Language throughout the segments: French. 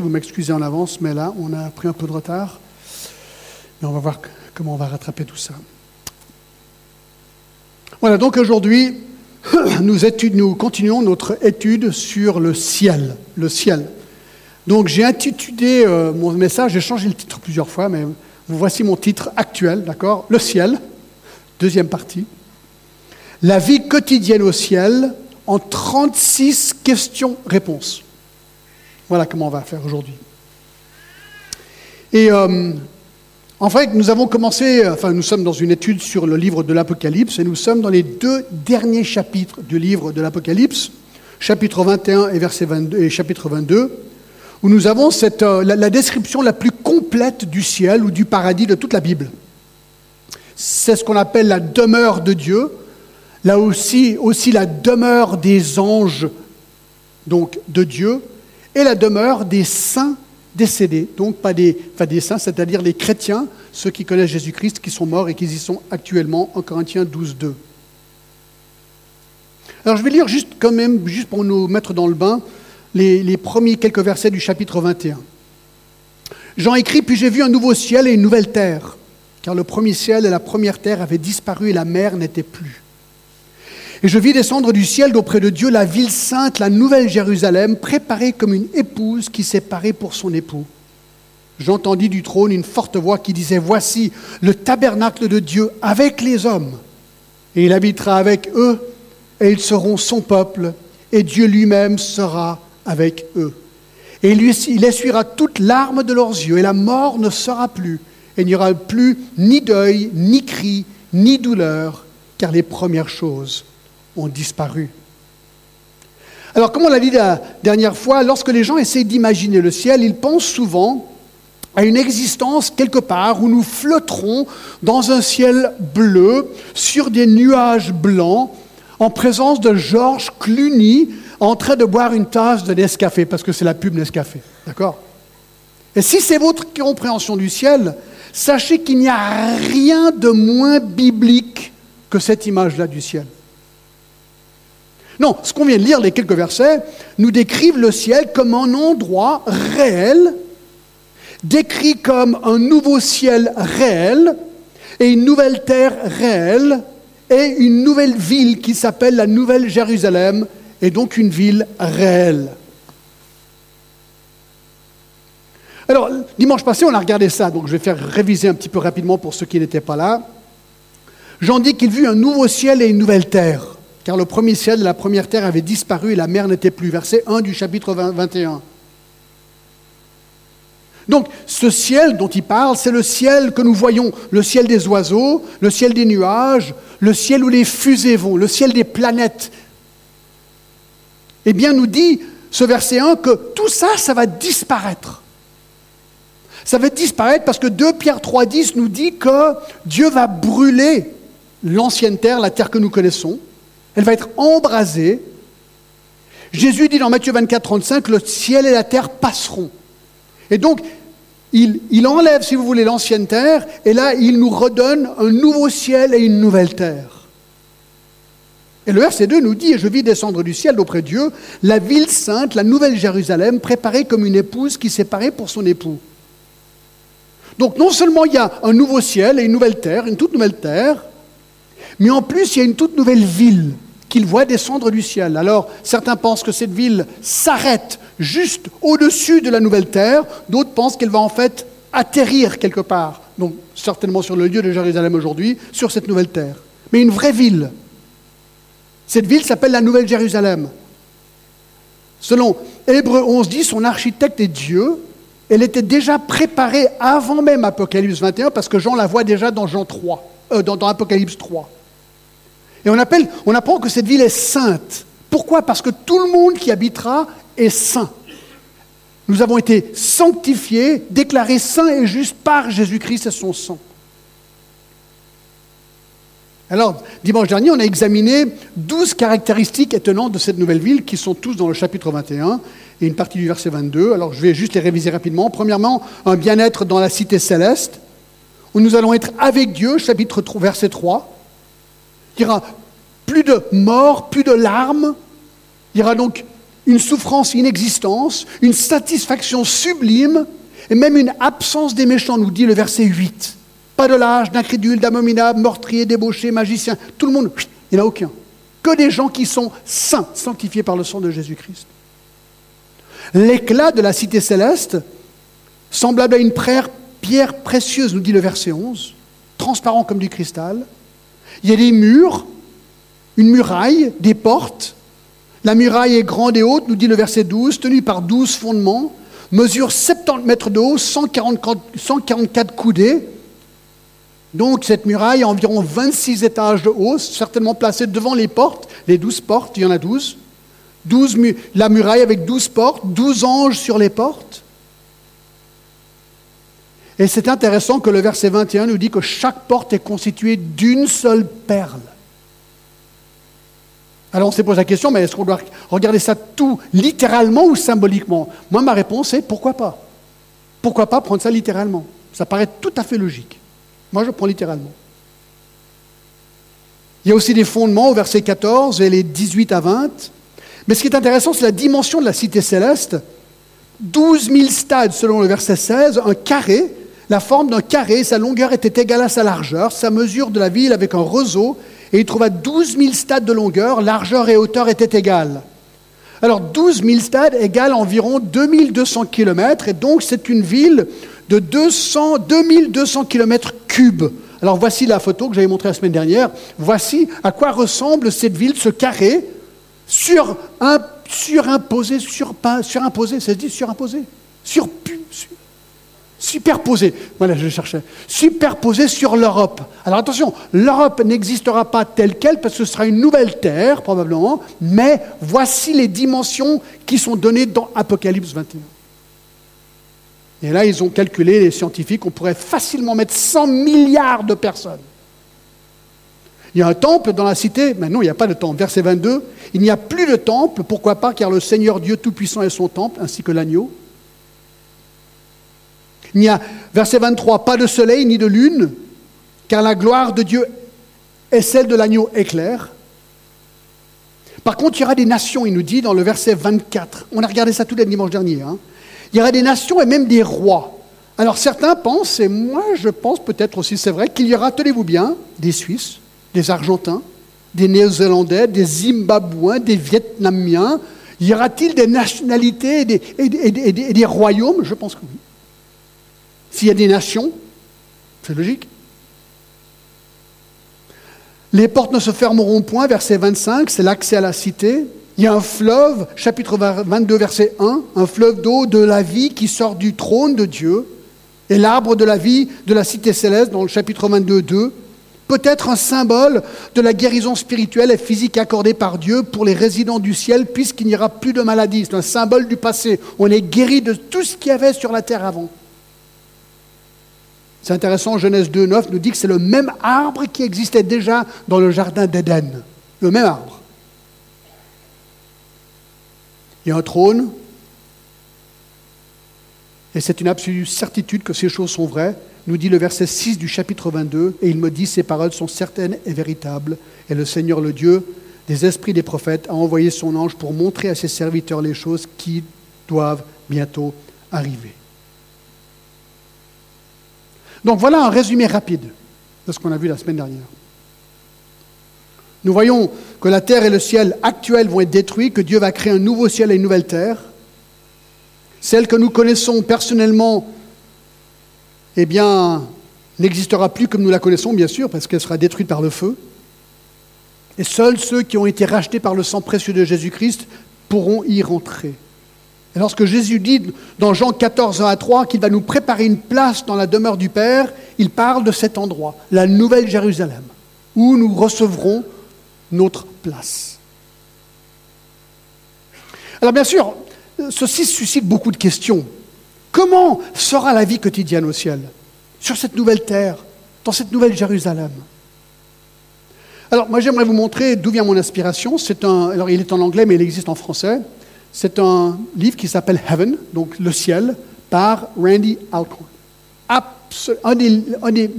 Vous m'excusez en avance, mais là, on a pris un peu de retard. Mais on va voir comment on va rattraper tout ça. Voilà, donc aujourd'hui, nous, nous continuons notre étude sur le ciel. Le ciel. Donc j'ai intitulé euh, mon message, j'ai changé le titre plusieurs fois, mais voici mon titre actuel, d'accord? Le ciel, deuxième partie. La vie quotidienne au ciel en 36 questions-réponses. Voilà comment on va faire aujourd'hui. Et euh, en fait, nous avons commencé, enfin, nous sommes dans une étude sur le livre de l'Apocalypse et nous sommes dans les deux derniers chapitres du livre de l'Apocalypse, chapitre 21 et verset 22 et chapitre 22, où nous avons cette, euh, la, description la plus complète du ciel ou du paradis de toute la Bible. C'est ce qu'on appelle la demeure de Dieu, là aussi, aussi la demeure des anges, donc de Dieu, et la demeure des saints décédés, donc pas des, des saints, c'est-à-dire les chrétiens, ceux qui connaissent Jésus-Christ, qui sont morts et qui y sont actuellement en Corinthiens 12, 2. Alors je vais lire juste quand même, juste pour nous mettre dans le bain, les, les premiers quelques versets du chapitre 21. Jean écrit, puis j'ai vu un nouveau ciel et une nouvelle terre, car le premier ciel et la première terre avaient disparu et la mer n'était plus. Et je vis descendre du ciel d'auprès de Dieu la ville sainte, la nouvelle Jérusalem, préparée comme une épouse qui s'est parée pour son époux. J'entendis du trône une forte voix qui disait, Voici le tabernacle de Dieu avec les hommes, et il habitera avec eux, et ils seront son peuple, et Dieu lui-même sera avec eux. Et il essuiera toute larmes de leurs yeux, et la mort ne sera plus, et il n'y aura plus ni deuil, ni cri, ni douleur, car les premières choses ont disparu. Alors, comme on l'a dit la dernière fois, lorsque les gens essaient d'imaginer le ciel, ils pensent souvent à une existence quelque part où nous flotterons dans un ciel bleu, sur des nuages blancs, en présence de Georges Clooney en train de boire une tasse de Nescafé, parce que c'est la pub Nescafé. D'accord? Et si c'est votre compréhension du ciel, sachez qu'il n'y a rien de moins biblique que cette image-là du ciel. Non, ce qu'on vient de lire, les quelques versets, nous décrivent le ciel comme un endroit réel, décrit comme un nouveau ciel réel et une nouvelle terre réelle et une nouvelle ville qui s'appelle la Nouvelle Jérusalem et donc une ville réelle. Alors, dimanche passé, on a regardé ça, donc je vais faire réviser un petit peu rapidement pour ceux qui n'étaient pas là. J'en dis qu'il vit un nouveau ciel et une nouvelle terre car le premier ciel et la première terre avaient disparu et la mer n'était plus. Verset 1 du chapitre 21. Donc, ce ciel dont il parle, c'est le ciel que nous voyons, le ciel des oiseaux, le ciel des nuages, le ciel où les fusées vont, le ciel des planètes. Eh bien, nous dit ce verset 1 que tout ça, ça va disparaître. Ça va disparaître parce que 2 Pierre 3,10 nous dit que Dieu va brûler l'ancienne terre, la terre que nous connaissons, elle va être embrasée. Jésus dit dans Matthieu 24, 35, le ciel et la terre passeront. Et donc, il, enlève, si vous voulez, l'ancienne terre, et là, il nous redonne un nouveau ciel et une nouvelle terre. Et le verset 2 nous dit, et je vis descendre du ciel auprès de Dieu, la ville sainte, la nouvelle Jérusalem, préparée comme une épouse qui s'est parée pour son époux. Donc non seulement il y a un nouveau ciel et une nouvelle terre, une toute nouvelle terre, mais en plus, il y a une toute nouvelle ville qu'il voit descendre du ciel. Alors, certains pensent que cette ville s'arrête juste au-dessus de la nouvelle terre, d'autres pensent qu'elle va en fait atterrir quelque part, donc certainement sur le lieu de Jérusalem aujourd'hui, sur cette nouvelle terre. Mais une vraie ville. Cette ville s'appelle la Nouvelle Jérusalem. Selon Hébreu 11 dit, son architecte est Dieu. Elle était déjà préparée avant même Apocalypse 21, parce que Jean la voit déjà dans Jean 3, euh, dans Apocalypse 3. Et on, appelle, on apprend que cette ville est sainte. Pourquoi? Parce que tout le monde qui habitera est saint. Nous avons été sanctifiés, déclarés saints et justes par Jésus-Christ et son sang. Alors, dimanche dernier, on a examiné douze caractéristiques étonnantes de cette nouvelle ville qui sont tous dans le chapitre 21 et une partie du verset 22. Alors, je vais juste les réviser rapidement. Premièrement, un bien-être dans la cité céleste, où nous allons être avec Dieu, chapitre verset 3. Il y aura plus de morts, plus de larmes. Il y aura donc une souffrance inexistence, une satisfaction sublime, et même une absence des méchants, nous dit le verset 8. Pas de lâche, d'incrédule, d'abominable, meurtrier, débauché, magicien, tout le monde, il n'y en a aucun. Que des gens qui sont saints, sanctifiés par le sang de Jésus-Christ. L'éclat de la cité céleste, semblable à une pierre précieuse, nous dit le verset 11, transparent comme du cristal. Il y a des murs, une muraille, des portes. La muraille est grande et haute, nous dit le verset 12, tenue par 12 fondements, mesure 70 mètres de haut, 144, coudées. Donc cette muraille a environ 26 étages de haut, certainement placée devant les portes, les 12 portes, il y en a 12. 12 la muraille avec 12 portes, 12 anges sur les portes. Et c'est intéressant que le verset 21 nous dit que chaque porte est constituée d'une seule perle. Alors on s'est posé la question, mais est-ce qu'on doit regarder ça tout littéralement ou symboliquement? Moi, ma réponse est pourquoi pas? Pourquoi pas prendre ça littéralement? Ça paraît tout à fait logique. Moi, je prends littéralement. Il y a aussi des fondements au verset 14 et les 18 à 20. Mais ce qui est intéressant, c'est la dimension de la cité céleste. 12 000 stades selon le verset 16, un carré, la forme d'un carré, sa longueur était égale à sa largeur, sa mesure de la ville avec un roseau et il trouva 12 000 stades de longueur, largeur et hauteur étaient égales. Alors 12 000 stades égale environ 2200 km, et donc c'est une ville de 200, 2200 km cubes. Alors voici la photo que j'avais montrée la semaine dernière. Voici à quoi ressemble cette ville, ce carré, sur un, surimposé, sur, surimposé, ça se dit surimposé, sur, sur, superposé, voilà, je cherchais, superposé sur l'Europe. Alors attention, l'Europe n'existera pas telle qu'elle parce que ce sera une nouvelle terre probablement, mais voici les dimensions qui sont données dans Apocalypse 21. Et là, ils ont calculé, les scientifiques, on pourrait facilement mettre 100 milliards de personnes. Il y a un temple dans la cité, mais non, il n'y a pas de temple. Verset 22, il n'y a plus de temple, pourquoi pas, car le Seigneur Dieu Tout-Puissant est son temple, ainsi que l'agneau. Il n'y a, verset 23, pas de soleil ni de lune, car la gloire de Dieu est celle de l'agneau éclair. Par contre, il y aura des nations, il nous dit dans le verset 24. On a regardé ça tous les dimanches derniers. Hein. Il y aura des nations et même des rois. Alors certains pensent, et moi je pense peut-être aussi, c'est vrai, qu'il y aura, tenez-vous bien, des Suisses, des Argentins, des Néo-Zélandais, des Zimbabwéens, des Vietnamiens. Y aura-t-il des nationalités et des royaumes? Je pense que oui. S'il y a des nations, c'est logique. Les portes ne se fermeront point, verset 25, c'est l'accès à la cité. Il y a un fleuve, chapitre 22, verset 1, un fleuve d'eau de la vie qui sort du trône de Dieu, et l'arbre de la vie de la cité céleste, dans le chapitre 22, 2, peut-être un symbole de la guérison spirituelle et physique accordée par Dieu pour les résidents du ciel, puisqu'il n'y aura plus de maladie. C'est un symbole du passé. On est guéri de tout ce qu'il y avait sur la terre avant. C'est intéressant, Genèse 2, 9 nous dit que c'est le même arbre qui existait déjà dans le jardin d'Éden. Le même arbre. Il y a un trône, et c'est une absolue certitude que ces choses sont vraies, nous dit le verset 6 du chapitre 22, et il me dit, ces paroles sont certaines et véritables, et le Seigneur le Dieu des esprits des prophètes a envoyé son ange pour montrer à ses serviteurs les choses qui doivent bientôt arriver. Donc voilà un résumé rapide de ce qu'on a vu la semaine dernière. Nous voyons que la terre et le ciel actuels vont être détruits, que Dieu va créer un nouveau ciel et une nouvelle terre. Celle que nous connaissons personnellement, eh bien, n'existera plus comme nous la connaissons, bien sûr, parce qu'elle sera détruite par le feu. Et seuls ceux qui ont été rachetés par le sang précieux de Jésus-Christ pourront y rentrer. Et lorsque Jésus dit dans Jean 14, 1 à 3 qu'il va nous préparer une place dans la demeure du Père, il parle de cet endroit, la Nouvelle Jérusalem, où nous recevrons notre place. Alors bien sûr, ceci suscite beaucoup de questions. Comment sera la vie quotidienne au ciel, sur cette nouvelle terre, dans cette nouvelle Jérusalem? Alors moi j'aimerais vous montrer d'où vient mon inspiration. Alors il est en anglais mais il existe en français. C'est un livre qui s'appelle Heaven, donc le ciel, par Randy Alcorn. un, des,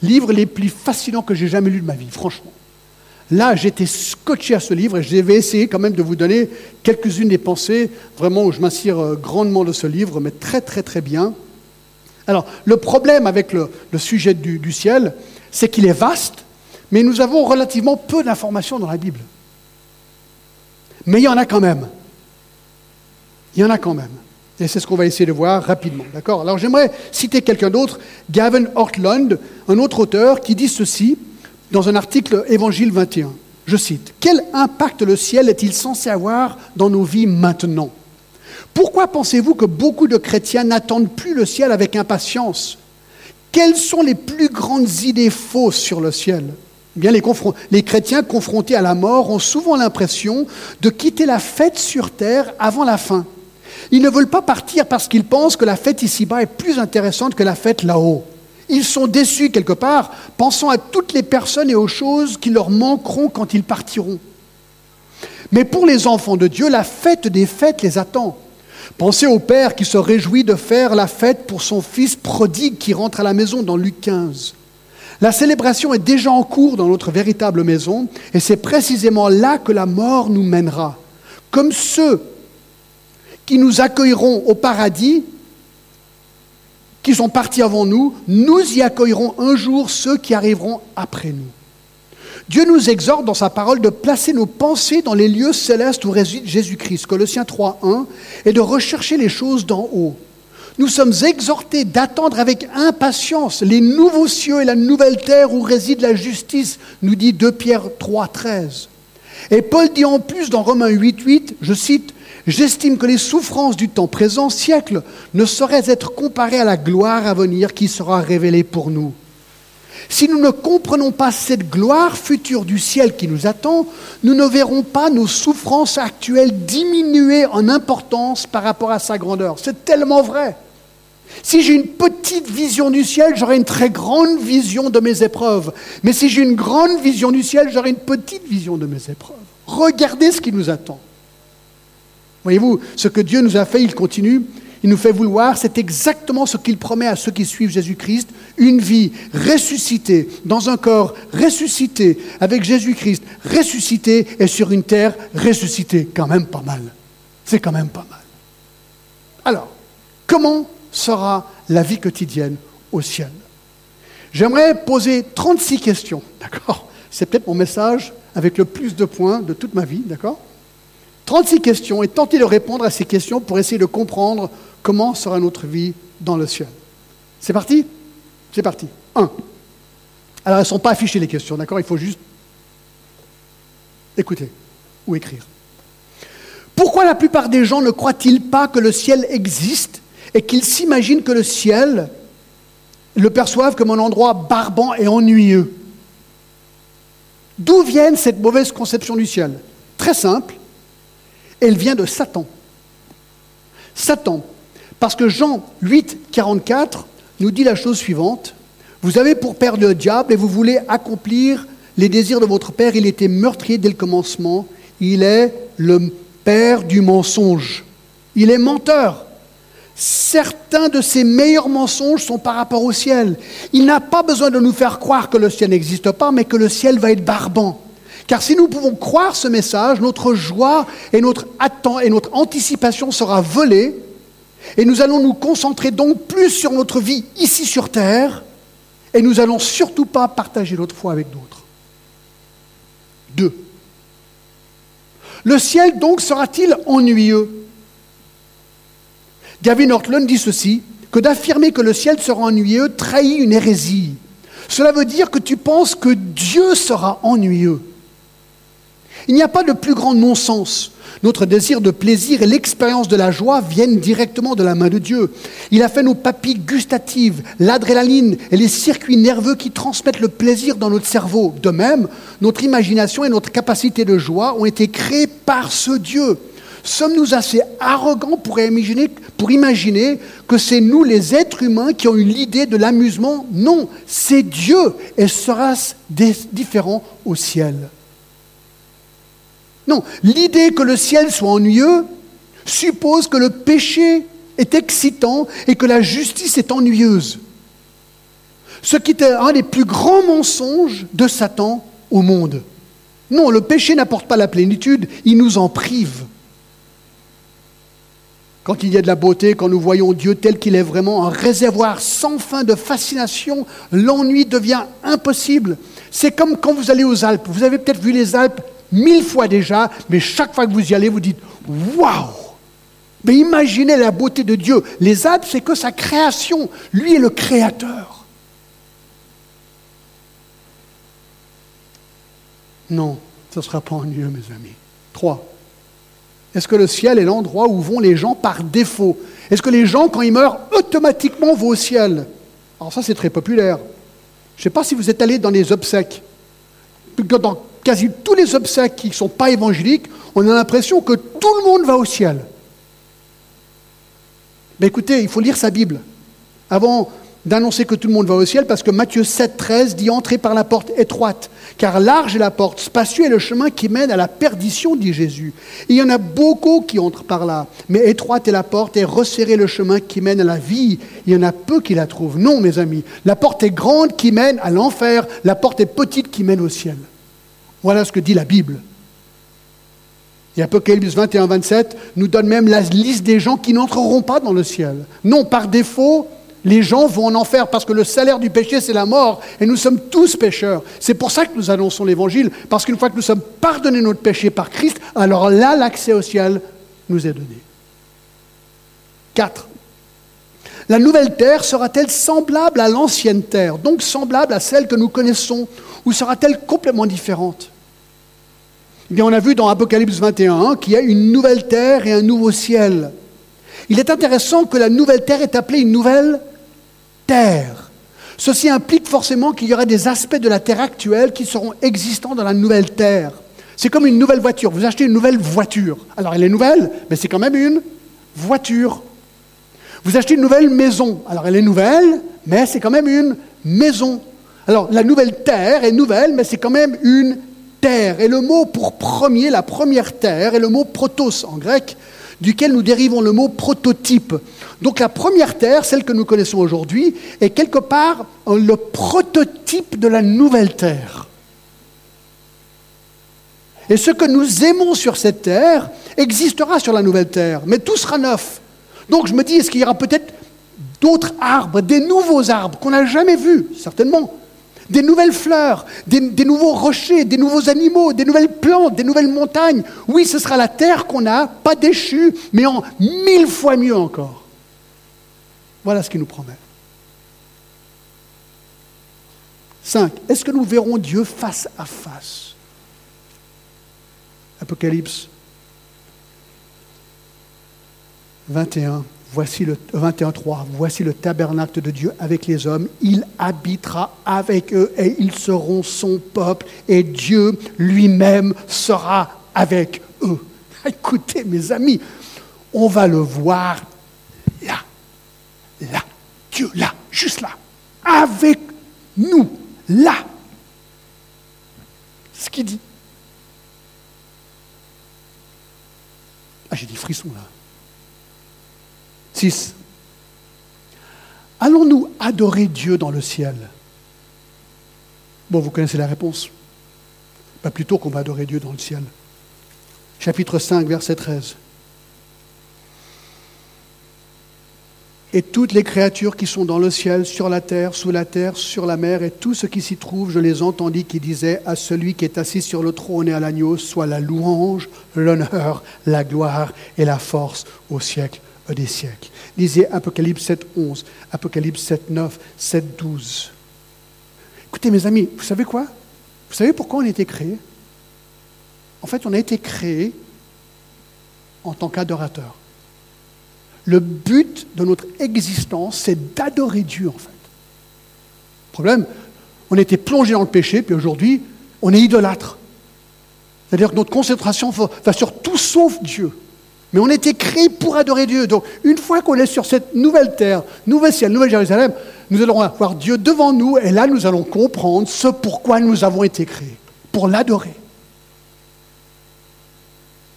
livres les plus fascinants que j'ai jamais lu de ma vie, franchement. là, j'étais scotché à ce livre et je vais essayer quand même de vous donner quelques-unes des pensées, vraiment où je m'inspire euh, grandement de ce livre, mais très très très bien. Alors, le problème avec le, sujet du ciel, c'est qu'il est vaste, mais nous avons relativement peu d'informations dans la Bible. Mais il y en a quand même. Il y en a quand même. Et c'est ce qu'on va essayer de voir rapidement. D'accord? Alors j'aimerais citer quelqu'un d'autre, Gavin Ortland, un autre auteur, qui dit ceci dans un article Évangile 21. Je cite Quel impact le ciel est-il censé avoir dans nos vies maintenant? Pourquoi pensez-vous que beaucoup de chrétiens n'attendent plus le ciel avec impatience? Quelles sont les plus grandes idées fausses sur le ciel? Eh Bien, les chrétiens confrontés à la mort ont souvent l'impression de quitter la fête sur terre avant la fin. Ils ne veulent pas partir parce qu'ils pensent que la fête ici-bas est plus intéressante que la fête là-haut. Ils sont déçus quelque part, pensant à toutes les personnes et aux choses qui leur manqueront quand ils partiront. Mais pour les enfants de Dieu, la fête des fêtes les attend. Pensez au Père qui se réjouit de faire la fête pour son fils prodigue qui rentre à la maison dans Luc 15. La célébration est déjà en cours dans notre véritable maison et c'est précisément là que la mort nous mènera. Comme ceux qui nous accueilleront au paradis qui sont partis avant nous, nous y accueillerons un jour ceux qui arriveront après nous. Dieu nous exhorte dans sa parole de placer nos pensées dans les lieux célestes où réside Jésus-Christ, Colossiens 3.1, et de rechercher les choses d'en haut. Nous sommes exhortés d'attendre avec impatience les nouveaux cieux et la nouvelle terre où réside la justice, nous dit 2 Pierre 3.13. Et Paul dit en plus dans Romains 8.8, je cite, J'estime que les souffrances du temps présent, siècle, ne sauraient être comparées à la gloire à venir qui sera révélée pour nous. Si nous ne comprenons pas cette gloire future du ciel qui nous attend, nous ne verrons pas nos souffrances actuelles diminuer en importance par rapport à sa grandeur. C'est tellement vrai. Si j'ai une petite vision du ciel, j'aurai une très grande vision de mes épreuves. Mais si j'ai une grande vision du ciel, j'aurai une petite vision de mes épreuves. Regardez ce qui nous attend. Voyez-vous, ce que Dieu nous a fait, il continue, il nous fait vouloir, c'est exactement ce qu'il promet à ceux qui suivent Jésus-Christ, une vie ressuscitée, dans un corps ressuscité, avec Jésus-Christ ressuscité et sur une terre ressuscitée. Quand même pas mal. C'est quand même pas mal. Alors, comment sera la vie quotidienne au ciel? J'aimerais poser 36 questions, d'accord? C'est peut-être mon message avec le plus de points de toute ma vie, d'accord? 36 questions et tenter de répondre à ces questions pour essayer de comprendre comment sera notre vie dans le ciel. C'est parti? C'est parti. 1. Alors, elles ne sont pas affichées les questions, d'accord? Il faut juste écouter ou écrire. Pourquoi la plupart des gens ne croient-ils pas que le ciel existe et qu'ils s'imaginent que le ciel le perçoivent comme un endroit barbant et ennuyeux? D'où vient cette mauvaise conception du ciel? Très simple, elle vient de Satan. Satan, parce que Jean 8, 44 nous dit la chose suivante. Vous avez pour père le diable et vous voulez accomplir les désirs de votre père. Il était meurtrier dès le commencement. Il est le père du mensonge. Il est menteur. Certains de ses meilleurs mensonges sont par rapport au ciel. Il n'a pas besoin de nous faire croire que le ciel n'existe pas, mais que le ciel va être barbant. Car si nous pouvons croire ce message, notre joie et notre et notre anticipation sera volée, et nous allons nous concentrer donc plus sur notre vie ici sur Terre, et nous allons surtout pas partager notre foi avec d'autres. Deux. Le ciel donc sera-t-il ennuyeux? Gavin Ortland dit ceci, que d'affirmer que le ciel sera ennuyeux trahit une hérésie. Cela veut dire que tu penses que Dieu sera ennuyeux. Il n'y a pas de plus grand non-sens. Notre désir de plaisir et l'expérience de la joie viennent directement de la main de Dieu. Il a fait nos papilles gustatives, l'adrénaline et les circuits nerveux qui transmettent le plaisir dans notre cerveau. De même, notre imagination et notre capacité de joie ont été créées par ce Dieu. Sommes-nous assez arrogants pour imaginer, que c'est nous les êtres humains qui ont eu l'idée de l'amusement? Non, c'est Dieu et sera-ce différent au ciel. Non, l'idée que le ciel soit ennuyeux suppose que le péché est excitant et que la justice est ennuyeuse. Ce qui était un des plus grands mensonges de Satan au monde. Non, le péché n'apporte pas la plénitude, il nous en prive. Quand il y a de la beauté, quand nous voyons Dieu tel qu'il est vraiment, un réservoir sans fin de fascination, l'ennui devient impossible. C'est comme quand vous allez aux Alpes. Vous avez peut-être vu les Alpes mille fois déjà, mais chaque fois que vous y allez, vous dites Waouh Mais imaginez la beauté de Dieu. Les Alpes, c'est que sa création. Lui est le créateur. Non, ce ne sera pas ennuyeux, mes amis. Trois. Est-ce que le ciel est l'endroit où vont les gens par défaut? Est-ce que les gens, quand ils meurent, automatiquement vont au ciel? Alors ça, c'est très populaire. Je ne sais pas si vous êtes allé dans les obsèques. Dans quasi tous les obsèques qui ne sont pas évangéliques, on a l'impression que tout le monde va au ciel. Mais écoutez, il faut lire sa Bible. Avant d'annoncer que tout le monde va au ciel, parce que Matthieu 7, 13 dit Entrez par la porte étroite, car large est la porte, spacieux est le chemin qui mène à la perdition, dit Jésus. il y en a beaucoup qui entrent par là, mais étroite est la porte et resserré le chemin qui mène à la vie. Il y en a peu qui la trouvent. Non, mes amis, la porte est grande qui mène à l'enfer, la porte est petite qui mène au ciel. Voilà ce que dit la Bible. Et Apocalypse 21, 27 nous donne même la liste des gens qui n'entreront pas dans le ciel. Non, par défaut, les gens vont en enfer parce que le salaire du péché, c'est la mort. Et nous sommes tous pécheurs. C'est pour ça que nous annonçons l'évangile. Parce qu'une fois que nous sommes pardonnés notre péché par Christ, alors là, l'accès au ciel nous est donné. 4. La nouvelle terre sera-t-elle semblable à l'ancienne terre, donc semblable à celle que nous connaissons, ou sera-t-elle complètement différente? On a vu dans Apocalypse 21 qu'il y a une nouvelle terre et un nouveau ciel. Il est intéressant que la nouvelle terre est appelée une nouvelle terre. Ceci implique forcément qu'il y aura des aspects de la terre actuelle qui seront existants dans la nouvelle terre. C'est comme une nouvelle voiture. Vous achetez une nouvelle voiture. Alors elle est nouvelle, mais c'est quand même une voiture. Vous achetez une nouvelle maison. Alors elle est nouvelle, mais c'est quand même une maison. Alors la nouvelle terre est nouvelle, mais c'est quand même une terre. Et le mot pour premier, la première terre, est le mot protos en grec, duquel nous dérivons le mot prototype. Donc la première terre, celle que nous connaissons aujourd'hui, est quelque part le prototype de la nouvelle terre. Et ce que nous aimons sur cette terre existera sur la nouvelle terre, mais tout sera neuf. Donc je me dis, est-ce qu'il y aura peut-être d'autres arbres, des nouveaux arbres qu'on n'a jamais vus Certainement des nouvelles fleurs, des, nouveaux rochers, des nouveaux animaux, des nouvelles plantes, des nouvelles montagnes. Oui, ce sera la terre qu'on a, pas déchue, mais en mille fois mieux encore. Voilà ce qu'il nous promet. 5. Est-ce que nous verrons Dieu face à face? Apocalypse 21. Voici le 21.3, voici le tabernacle de Dieu avec les hommes, il habitera avec eux et ils seront son peuple et Dieu lui-même sera avec eux. Écoutez mes amis, on va le voir là, là, Dieu là, juste là, avec nous, là. Ce qu'il dit. Ah, j'ai des frissons là. 6. Allons-nous adorer Dieu dans le ciel? Bon, vous connaissez la réponse. Pas plutôt qu'on va adorer Dieu dans le ciel. Chapitre 5, verset 13. Et toutes les créatures qui sont dans le ciel, sur la terre, sous la terre, sur la mer, et tout ce qui s'y trouve, je les entendis qui disaient à celui qui est assis sur le trône et à l'agneau, soit la louange, l'honneur, la gloire et la force au siècle des siècles. Lisez Apocalypse 7, 11, Apocalypse 7, 9, 7, 12. Écoutez mes amis, vous savez quoi? Vous savez pourquoi on a été créé? En fait, on a été créé en tant qu'adorateur. Le but de notre existence, c'est d'adorer Dieu, en fait. Problème, on était plongé dans le péché, puis aujourd'hui, on est idolâtre. C'est-à-dire que notre concentration va sur tout sauf Dieu. Mais on était créé pour adorer Dieu. Donc, une fois qu'on est sur cette nouvelle terre, nouvelle ciel, nouvelle Jérusalem, nous allons avoir Dieu devant nous et là, nous allons comprendre ce pourquoi nous avons été créés, pour l'adorer.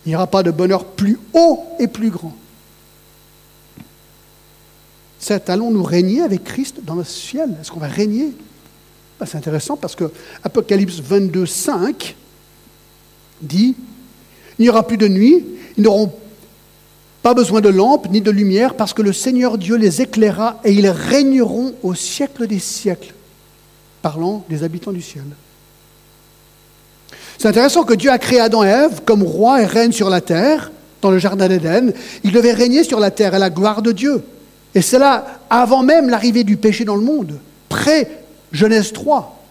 Il n'y aura pas de bonheur plus haut et plus grand. 7. Allons-nous régner avec Christ dans le ciel? Est-ce qu'on va régner? Ben, C'est intéressant parce que Apocalypse 22, 5 dit, il n'y aura plus de nuit, ils n'auront pas besoin de lampe ni de lumière parce que le Seigneur Dieu les éclairera et ils régneront au siècle des siècles, parlant des habitants du ciel. C'est intéressant que Dieu a créé Adam et Ève comme roi et reine sur la terre, dans le jardin d'Éden. Ils devaient régner sur la terre à la gloire de Dieu. Et c'est là, avant même l'arrivée du péché dans le monde, près Genèse 3.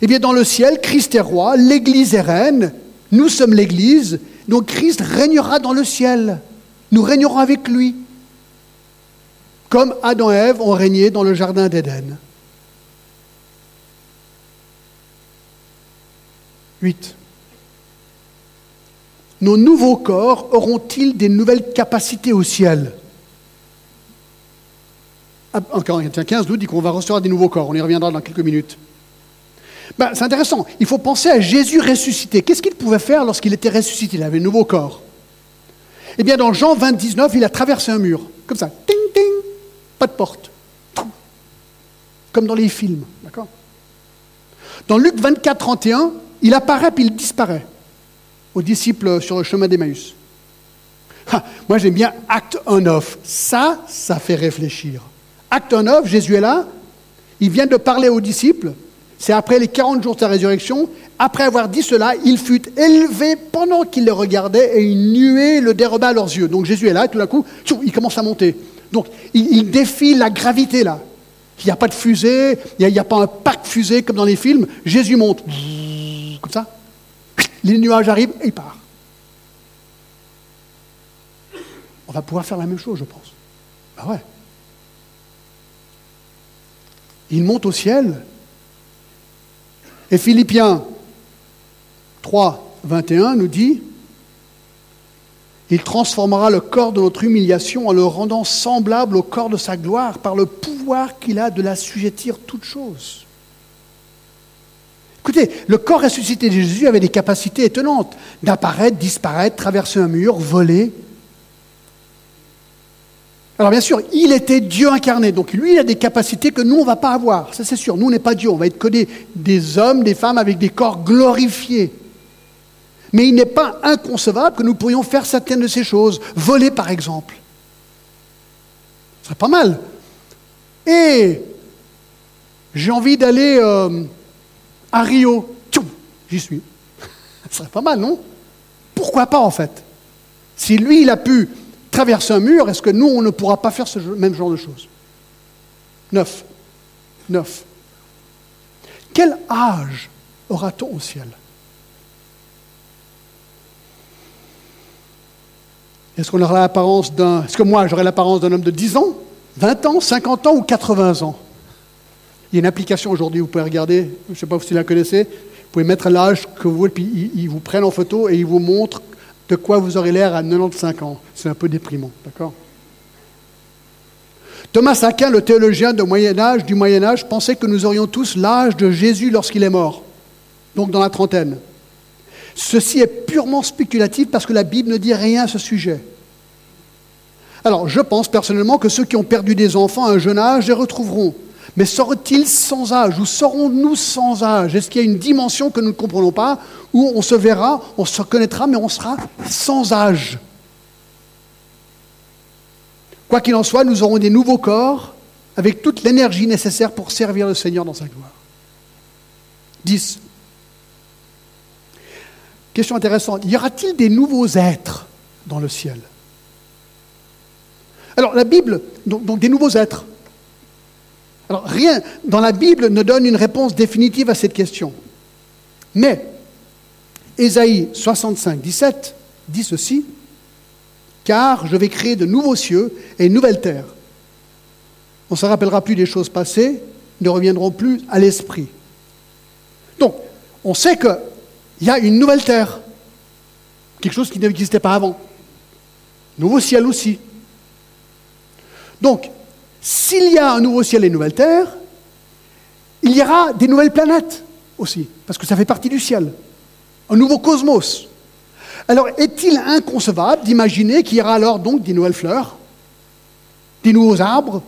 Eh bien, dans le ciel, Christ est roi, l'Église est reine, nous sommes l'Église, donc Christ régnera dans le ciel. Nous régnerons avec lui, comme Adam et Ève ont régné dans le jardin d'Éden. 8. Nos nouveaux corps auront-ils des nouvelles capacités au ciel? Ah, En Corinthiens 15 nous dit qu'on va recevoir des nouveaux corps. On y reviendra dans quelques minutes. Ben, c'est intéressant. Il faut penser à Jésus ressuscité. Qu'est-ce qu'il pouvait faire lorsqu'il était ressuscité? Il avait un nouveau corps. Eh bien, dans Jean 20, 19, il a traversé un mur. Comme ça. Ting, ting. Pas de porte. Comme dans les films. D'accord Dans Luc 24, 31, il apparaît puis il disparaît aux disciples sur le chemin d'Emmaüs. moi j'aime bien acte on off. Ça, ça fait réfléchir. Acte on off, Jésus est là, il vient de parler aux disciples, c'est après les 40 jours de sa résurrection, après avoir dit cela, il fut élevé pendant qu'il les regardait et une nuée le déroba à leurs yeux. Donc Jésus est là et tout d'un coup, il commence à monter. Donc il, défie la gravité là. Il n'y a pas de fusée, il n'y a, pas un pack fusée comme dans les films. Jésus monte comme ça. Les nuages arrivent et il part. On va pouvoir faire la même chose, je pense. Ah ouais. Il monte au ciel. Et Philippiens 3, 21 nous dit Il transformera le corps de notre humiliation en le rendant semblable au corps de sa gloire par le pouvoir qu'il a de l'assujettir toutes choses. Écoutez, le corps ressuscité de Jésus avait des capacités étonnantes d'apparaître, disparaître, traverser un mur, voler. Alors bien sûr, il était Dieu incarné, donc lui, il a des capacités que nous, on ne va pas avoir, ça c'est sûr. Nous, on n'est pas Dieu, on va être que des, hommes, des femmes avec des corps glorifiés. Mais il n'est pas inconcevable que nous pourrions faire certaines de ces choses, voler par exemple. Ce serait pas mal. Et j'ai envie d'aller... Euh, à Rio, j'y suis. Ce serait pas mal, non? Pourquoi pas en fait? Si lui, il a pu traverser un mur, est-ce que nous, on ne pourra pas faire ce même genre de choses? Neuf. Neuf. Quel âge aura-t-on au ciel? Est-ce qu'on aura l'apparence d'un. Est-ce que moi, j'aurai l'apparence d'un homme de 10 ans, 20 ans, 50 ans ou 80 ans? Il y a une application aujourd'hui, vous pouvez regarder, je ne sais pas si vous la connaissez, vous pouvez mettre l'âge que vous voulez, puis ils, vous prennent en photo et ils vous montrent de quoi vous aurez l'air à 95 ans. C'est un peu déprimant, d'accord? Thomas Aquin, le théologien du Moyen Âge, du Moyen Âge, pensait que nous aurions tous l'âge de Jésus lorsqu'il est mort, donc dans la trentaine. Ceci est purement spéculatif parce que la Bible ne dit rien à ce sujet. Alors, je pense personnellement que ceux qui ont perdu des enfants à un jeune âge les retrouveront. Mais sort-il sans âge Ou serons-nous sans âge? Est-ce qu'il y a une dimension que nous ne comprenons pas où on se verra, on se reconnaîtra, mais on sera sans âge? Quoi qu'il en soit, nous aurons des nouveaux corps avec toute l'énergie nécessaire pour servir le Seigneur dans sa gloire. 10. Question intéressante. Y aura-t-il des nouveaux êtres dans le ciel? Alors la Bible, donc des nouveaux êtres. Rien dans la Bible ne donne une réponse définitive à cette question. Mais Ésaïe 65, 17 dit ceci, car je vais créer de nouveaux cieux et une nouvelle terre. On ne se rappellera plus des choses passées, ne reviendront plus à l'esprit. Donc, on sait qu'il y a une nouvelle terre, quelque chose qui n'existait pas avant. Nouveau ciel aussi. Donc, s'il y a un nouveau ciel et une nouvelle terre, il y aura des nouvelles planètes aussi, parce que ça fait partie du ciel. Un nouveau cosmos. Alors, est-il inconcevable d'imaginer qu'il y aura alors donc des nouvelles fleurs, des nouveaux arbres,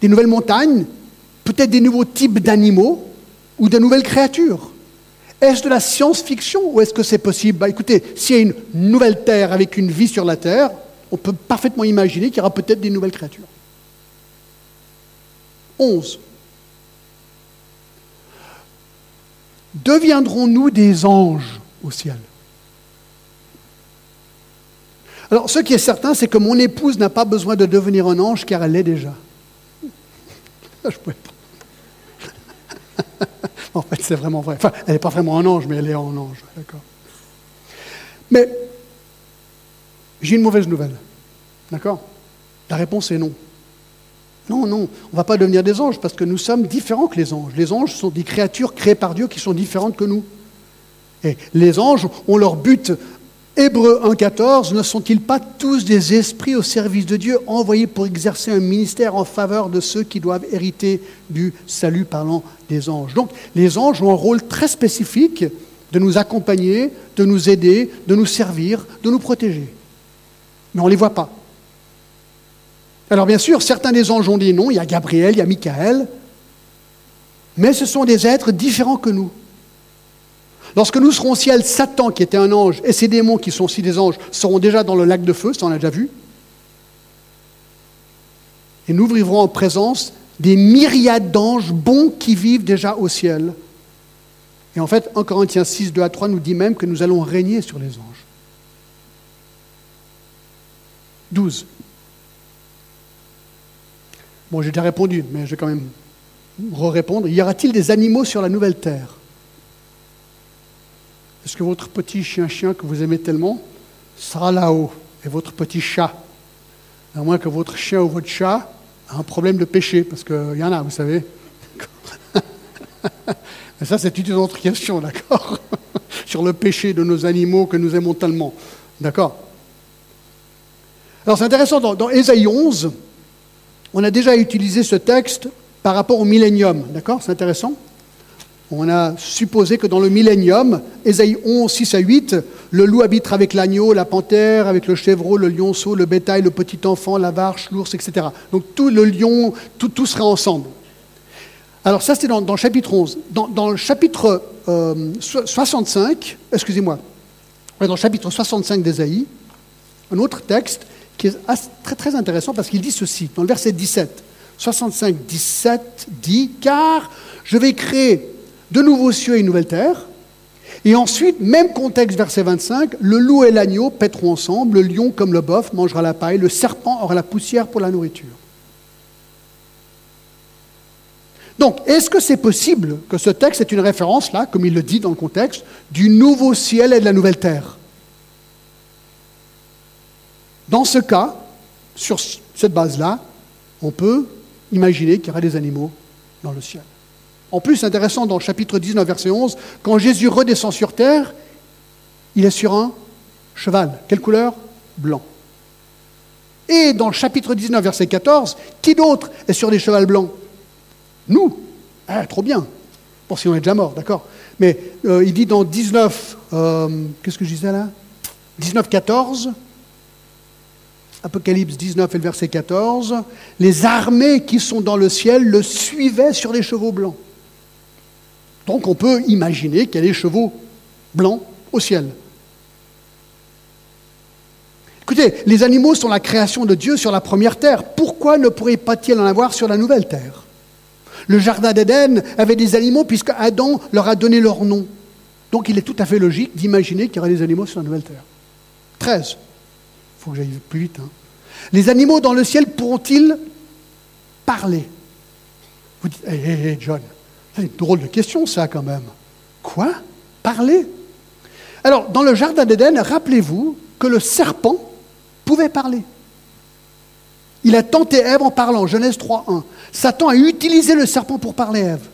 des nouvelles montagnes, peut-être des nouveaux types d'animaux ou de nouvelles créatures? Est-ce de la science-fiction ou est-ce que c'est possible? Bah, Écoutez, s'il y a une nouvelle Terre avec une vie sur la Terre, on peut parfaitement imaginer qu'il y aura peut-être des nouvelles créatures. 11. Deviendrons-nous des anges au ciel? Alors, ce qui est certain, c'est que mon épouse n'a pas besoin de devenir un ange car elle l'est déjà. Je pouvais en fait, c'est vraiment vrai. Enfin, elle n'est pas vraiment un ange, mais elle est en ange. D'accord. Mais j'ai une mauvaise nouvelle. D'accord? La réponse est non. Non, non, on ne va pas devenir des anges parce que nous sommes différents que les anges. Les anges sont des créatures créées par Dieu qui sont différentes que nous. Et les anges ont leur but. Hébreu 1.14, ne sont-ils pas tous des esprits au service de Dieu envoyés pour exercer un ministère en faveur de ceux qui doivent hériter du salut parlant des anges? Donc les anges ont un rôle très spécifique de nous accompagner, de nous aider, de nous servir, de nous protéger. Mais on ne les voit pas. Alors bien sûr, certains des anges ont dit non, il y a Gabriel, il y a Michael, mais ce sont des êtres différents que nous. Lorsque nous serons au ciel, Satan, qui était un ange, et ses démons, qui sont aussi des anges, seront déjà dans le lac de feu, ça on l'a déjà vu. Et nous vivrons en présence des myriades d'anges bons qui vivent déjà au ciel. Et en fait, 1 Corinthiens 6, 2 à 3 nous dit même que nous allons régner sur les anges. 12. Bon, j'ai déjà répondu, mais je vais quand même re-répondre. Y aura-t-il des animaux sur la nouvelle terre? Est-ce que votre petit chien-chien que vous aimez tellement sera là-haut Et votre petit chat? À moins que votre chien ou votre chat a un problème de péché, parce qu'il y en a, vous savez. Mais ça, c'est une autre question, d'accord? Sur le péché de nos animaux que nous aimons tellement. D'accord? Alors c'est intéressant, dans, dans Ésaïe 11, on a déjà utilisé ce texte par rapport au millénium, d'accord C'est intéressant. On a supposé que dans le millénium, Ésaïe 11, 6 à 8, le loup habitera avec l'agneau, la panthère, avec le chèvreau, le lionceau, le bétail, le petit enfant, la vache, l'ours, etc. Donc tout le lion, tout, tout sera ensemble. Alors ça, c'était dans, le chapitre 11. Dans, le chapitre 65, euh, excusez-moi, dans le chapitre 65 d'Ésaïe, un autre texte, qui est très, très intéressant parce qu'il dit ceci, dans le verset 17. 65, 17 dit, car je vais créer de nouveaux cieux et une nouvelle terre. Et ensuite, même contexte, verset 25, le loup et l'agneau pèteront ensemble, le lion comme le bœuf mangera la paille, le serpent aura la poussière pour la nourriture. Donc, est-ce que c'est possible que ce texte est une référence, là, comme il le dit dans le contexte, du nouveau ciel et de la nouvelle terre? Dans ce cas, sur cette base-là, on peut imaginer qu'il y aura des animaux dans le ciel. En plus, intéressant, dans le chapitre 19, verset 11, quand Jésus redescend sur terre, il est sur un cheval. Quelle couleur? Blanc. Et dans le chapitre 19, verset 14, qui d'autre est sur des chevals blancs? Nous. Ah, trop bien. Bon, si on est déjà mort, d'accord. Mais euh, il dit dans 19, euh, qu'est-ce que je disais là? 19, 14, Apocalypse 19 et le verset 14, les armées qui sont dans le ciel le suivaient sur des chevaux blancs. Donc on peut imaginer qu'il y a des chevaux blancs au ciel. Écoutez, les animaux sont la création de Dieu sur la première terre. Pourquoi ne pourrait pas-il en avoir sur la nouvelle terre? Le jardin d'Éden avait des animaux puisque Adam leur a donné leur nom. Donc il est tout à fait logique d'imaginer qu'il y aurait des animaux sur la nouvelle terre. 13 faut que j'aille plus vite. Hein. Les animaux dans le ciel pourront-ils parler? Vous dites, hé, hé, hé, John, c'est une drôle de question, ça, quand même. Quoi? Parler? Alors, dans le jardin d'Éden, rappelez-vous que le serpent pouvait parler. Il a tenté Ève en parlant, Genèse 3.1. Satan a utilisé le serpent pour parler à Ève.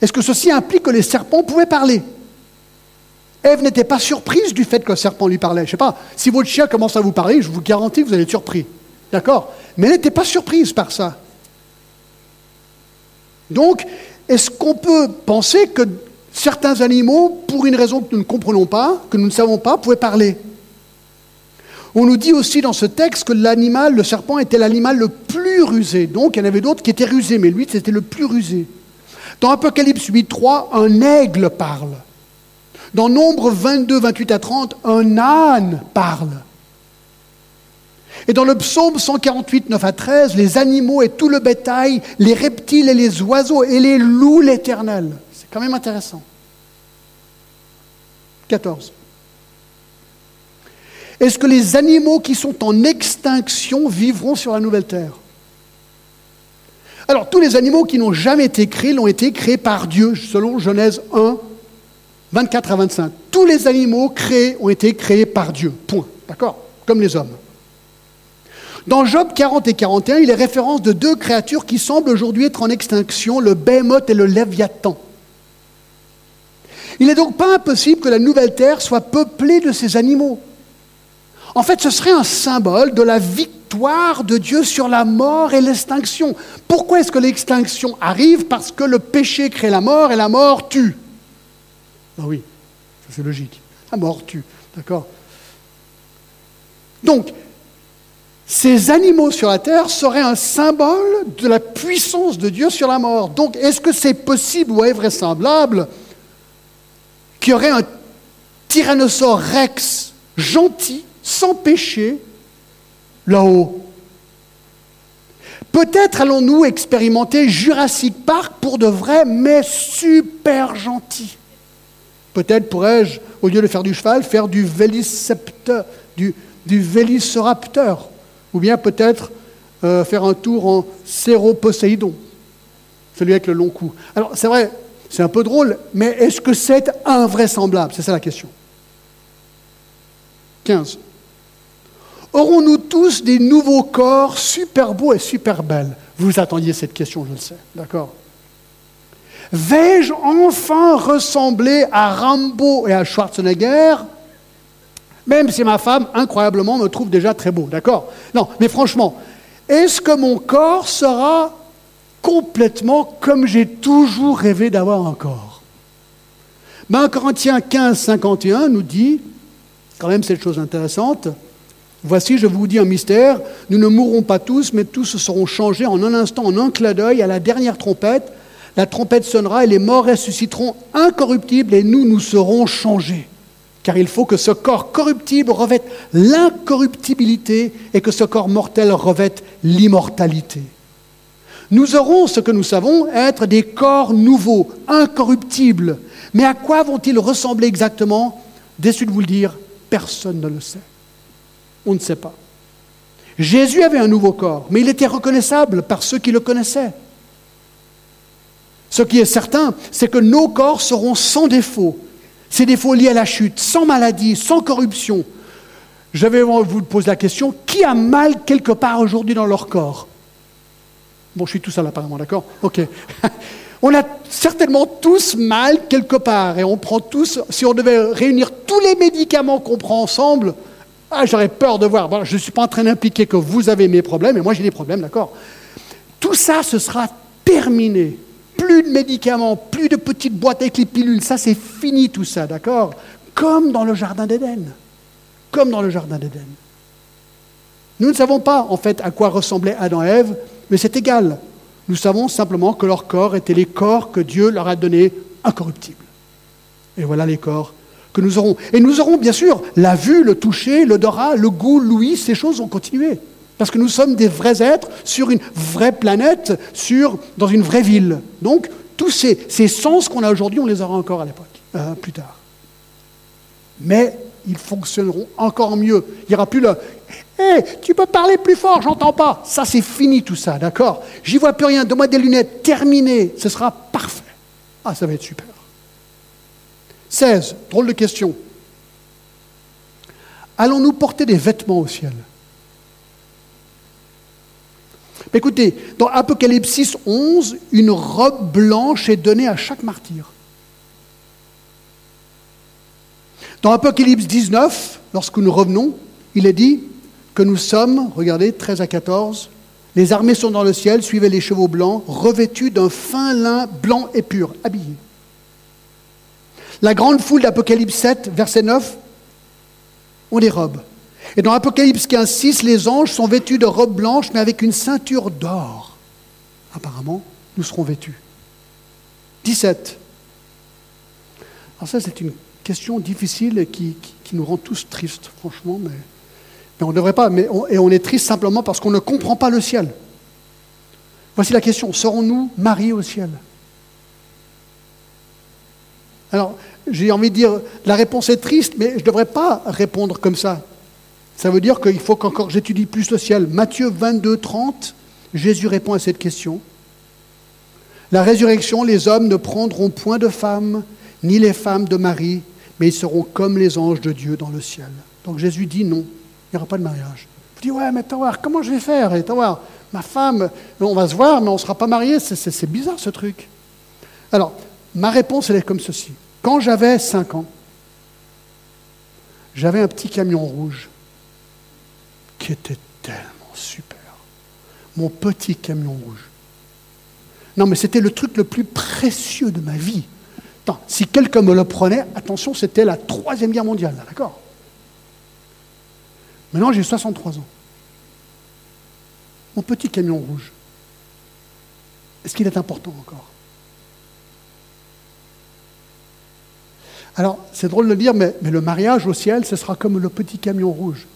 Est-ce que ceci implique que les serpents pouvaient parler? Ève n'était pas surprise du fait que le serpent lui parlait. Je ne sais pas, si votre chien commence à vous parler, je vous garantis que vous allez être surpris. D'accord? Mais elle n'était pas surprise par ça. Donc, est-ce qu'on peut penser que certains animaux, pour une raison que nous ne comprenons pas, que nous ne savons pas, pouvaient parler? On nous dit aussi dans ce texte que l'animal, le serpent, était l'animal le plus rusé. Donc, il y en avait d'autres qui étaient rusés, mais lui, c'était le plus rusé. Dans Apocalypse 8.3, un aigle parle. Dans Nombre 22, 28 à 30, un âne parle. Et dans le psaume 148, 9 à 13, les animaux et tout le bétail, les reptiles et les oiseaux et les loups l'éternel. C'est quand même intéressant. 14. Est-ce que les animaux qui sont en extinction vivront sur la nouvelle terre? Alors, tous les animaux qui n'ont jamais été créés l'ont été créés par Dieu, selon Genèse 1, 24 à 25. Tous les animaux créés ont été créés par Dieu. Point. D'accord? Comme les hommes. Dans Job 40 et 41, il est référence de deux créatures qui semblent aujourd'hui être en extinction, le Behemoth et le Léviathan. Il n'est donc pas impossible que la nouvelle terre soit peuplée de ces animaux. En fait, ce serait un symbole de la victoire de Dieu sur la mort et l'extinction. Pourquoi est-ce que l'extinction arrive? Parce que le péché crée la mort et la mort tue. Ah oui, c'est logique. La mort tue, d'accord Donc, ces animaux sur la terre seraient un symbole de la puissance de Dieu sur la mort. Donc, est-ce que c'est possible ou vraisemblable qu'il y aurait un tyrannosaure rex gentil, sans péché, là-haut? Peut-être allons-nous expérimenter Jurassic Park pour de vrai, mais super gentil. Peut-être pourrais-je, au lieu de faire du cheval, faire du vélicirapteur, du, du ou bien peut-être euh, faire un tour en Céroposéidon, celui avec le long cou. Alors c'est vrai, c'est un peu drôle, mais est-ce que c'est invraisemblable? C'est ça la question. 15. Aurons-nous tous des nouveaux corps super beaux et super belles? Vous attendiez cette question, je le sais, d'accord? Vais-je enfin ressembler à Rambo et à Schwarzenegger? Même si ma femme, incroyablement, me trouve déjà très beau, d'accord? Non, mais franchement, est-ce que mon corps sera complètement comme j'ai toujours rêvé d'avoir un corps? Ben, Corinthiens 15, 51 nous dit, quand même cette chose intéressante, Voici, je vous dis un mystère, nous ne mourrons pas tous, mais tous seront changés en un instant, en un clin d'œil, à la dernière trompette. La trompette sonnera et les morts ressusciteront incorruptibles et nous, nous serons changés car il faut que ce corps corruptible revête l'incorruptibilité et que ce corps mortel revête l'immortalité. Nous aurons ce que nous savons être des corps nouveaux, incorruptibles. Mais à quoi vont-ils ressembler exactement? Déçu de vous le dire, personne ne le sait. On ne sait pas. Jésus avait un nouveau corps, mais il était reconnaissable par ceux qui le connaissaient. Ce qui est certain, c'est que nos corps seront sans défaut, ces défauts liés à la chute, sans maladie, sans corruption. Je vais vous poser la question, qui a mal quelque part aujourd'hui dans leur corps? Bon, je suis tout seul apparemment, d'accord? Ok. On a certainement tous mal quelque part et on prend tous, si on devait réunir tous les médicaments qu'on prend ensemble, ah, j'aurais peur de voir. je ne suis pas en train d'impliquer que vous avez mes problèmes et moi j'ai des problèmes, d'accord? Tout ça, ce sera terminé plus de médicaments, plus de petites boîtes avec les pilules. Ça, c'est fini tout ça, d'accord? Comme dans le Jardin d'Éden. Comme dans le Jardin d'Éden. Nous ne savons pas, en fait, à quoi ressemblaient Adam et Ève, mais c'est égal. Nous savons simplement que leurs corps étaient les corps que Dieu leur a donnés incorruptibles. Et voilà les corps que nous aurons. Et nous aurons, bien sûr, la vue, le toucher, l'odorat, le goût, l'ouïe, ces choses ont continué. Parce que nous sommes des vrais êtres sur une vraie planète, sur, dans une vraie ville. Donc, tous ces, sens qu'on a aujourd'hui, on les aura encore à l'époque, euh, plus tard. Mais ils fonctionneront encore mieux. Il n'y aura plus le Hé, tu peux parler plus fort, j'entends pas. Ça, c'est fini tout ça, d'accord? J'y vois plus rien, donne-moi des lunettes, terminé, ce sera parfait. Ah, ça va être super. 16, drôle de question. Allons-nous porter des vêtements au ciel? Écoutez, dans Apocalypse 11, une robe blanche est donnée à chaque martyr. Dans Apocalypse 19, lorsque nous revenons, il est dit que nous sommes, regardez, 13 à 14, les armées sont dans le ciel, suivez les chevaux blancs, revêtus d'un fin lin blanc et pur, habillés. La grande foule d'Apocalypse 7, verset 9, ont des robes. Et dans Apocalypse 15, 6, les anges sont vêtus de robes blanches, mais avec une ceinture d'or. Apparemment, nous serons vêtus. 17. Alors ça, c'est une question difficile qui, qui, nous rend tous tristes, franchement, mais, mais on ne devrait pas. Mais et on est triste simplement parce qu'on ne comprend pas le ciel. Voici la question, serons-nous mariés au ciel? Alors, j'ai envie de dire, la réponse est triste, mais je ne devrais pas répondre comme ça. Ça veut dire qu'il faut qu'encore j'étudie plus le ciel. Matthieu 22, 30, Jésus répond à cette question. La résurrection, les hommes ne prendront point de femmes, ni les femmes de mari, mais ils seront comme les anges de Dieu dans le ciel. Donc Jésus dit non, il n'y aura pas de mariage. Vous dites, ouais, mais voir, comment je vais faire? Et ma femme, on va se voir, mais on ne sera pas mariés. C'est bizarre ce truc. Alors, ma réponse, elle est comme ceci. Quand j'avais 5 ans, j'avais un petit camion rouge qui était tellement super. Mon petit camion rouge. Non, mais c'était le truc le plus précieux de ma vie. Attends, si quelqu'un me le prenait, attention, c'était la Troisième Guerre mondiale, d'accord? Maintenant, j'ai 63 ans. Mon petit camion rouge, est-ce qu'il est important encore? Alors, c'est drôle de dire, mais, le mariage au ciel, ce sera comme le petit camion rouge.